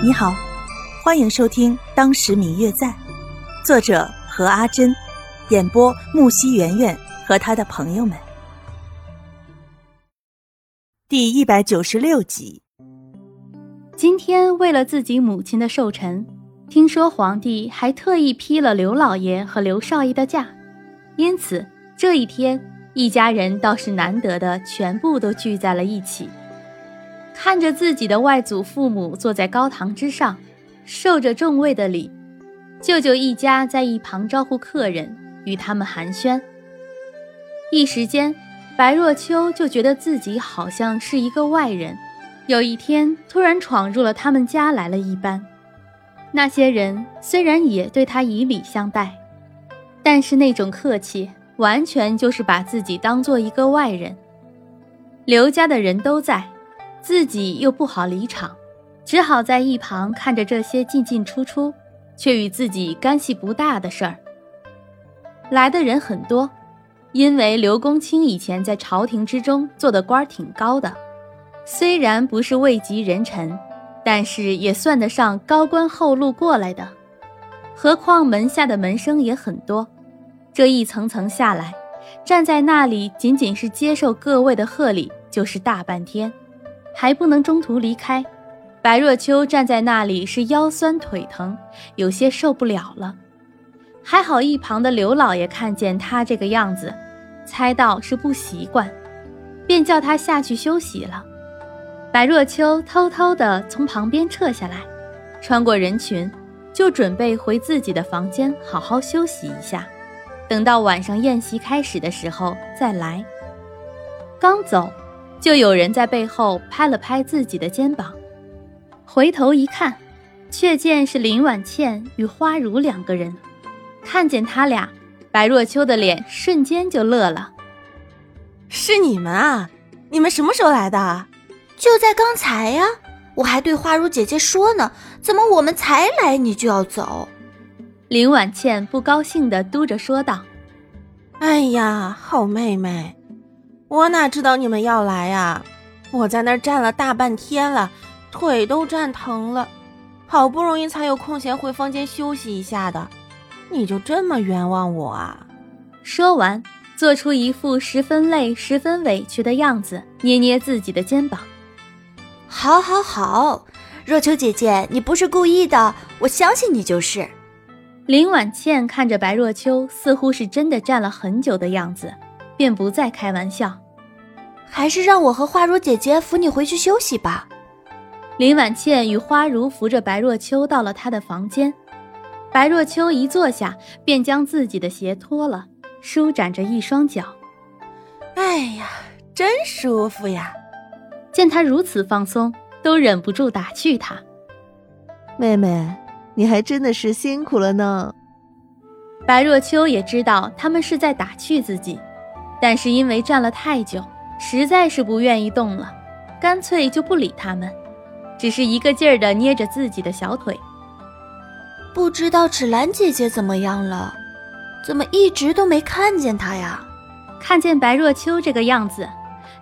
你好，欢迎收听《当时明月在》，作者何阿珍，演播木西圆圆和他的朋友们。第一百九十六集。今天为了自己母亲的寿辰，听说皇帝还特意批了刘老爷和刘少爷的假，因此这一天一家人倒是难得的全部都聚在了一起。看着自己的外祖父母坐在高堂之上，受着众位的礼，舅舅一家在一旁招呼客人，与他们寒暄。一时间，白若秋就觉得自己好像是一个外人，有一天突然闯入了他们家来了一般。那些人虽然也对他以礼相待，但是那种客气，完全就是把自己当做一个外人。刘家的人都在。自己又不好离场，只好在一旁看着这些进进出出，却与自己干系不大的事儿。来的人很多，因为刘公卿以前在朝廷之中做的官挺高的，虽然不是位极人臣，但是也算得上高官厚禄过来的。何况门下的门生也很多，这一层层下来，站在那里仅仅是接受各位的贺礼，就是大半天。还不能中途离开，白若秋站在那里是腰酸腿疼，有些受不了了。还好一旁的刘老爷看见他这个样子，猜到是不习惯，便叫他下去休息了。白若秋偷偷地从旁边撤下来，穿过人群，就准备回自己的房间好好休息一下，等到晚上宴席开始的时候再来。刚走。就有人在背后拍了拍自己的肩膀，回头一看，却见是林婉倩与花如两个人。看见他俩，白若秋的脸瞬间就乐了：“是你们啊！你们什么时候来的？就在刚才呀！我还对花如姐姐说呢，怎么我们才来你就要走？”林婉倩不高兴地嘟着说道：“哎呀，好妹妹！”我哪知道你们要来呀！我在那儿站了大半天了，腿都站疼了，好不容易才有空闲回房间休息一下的，你就这么冤枉我啊！说完，做出一副十分累、十分委屈的样子，捏捏自己的肩膀。好，好，好，若秋姐姐，你不是故意的，我相信你就是。林婉倩看着白若秋，似乎是真的站了很久的样子。便不再开玩笑，还是让我和花如姐姐扶你回去休息吧。林婉倩与花如扶着白若秋到了她的房间，白若秋一坐下，便将自己的鞋脱了，舒展着一双脚。哎呀，真舒服呀！见她如此放松，都忍不住打趣她：“妹妹，你还真的是辛苦了呢。”白若秋也知道他们是在打趣自己。但是因为站了太久，实在是不愿意动了，干脆就不理他们，只是一个劲儿的捏着自己的小腿。不知道芷兰姐姐怎么样了？怎么一直都没看见她呀？看见白若秋这个样子，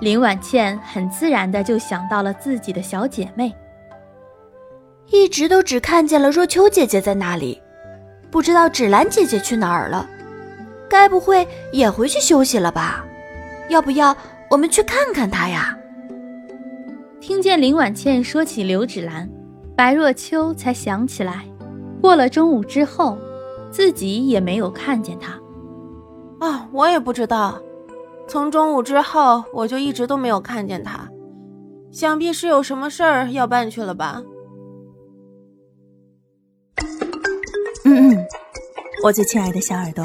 林婉倩很自然的就想到了自己的小姐妹。一直都只看见了若秋姐姐在那里，不知道芷兰姐姐去哪儿了。该不会也回去休息了吧？要不要我们去看看他呀？听见林婉倩说起刘芷兰，白若秋才想起来，过了中午之后，自己也没有看见他。啊，我也不知道，从中午之后我就一直都没有看见他，想必是有什么事儿要办去了吧。嗯嗯，我最亲爱的小耳朵。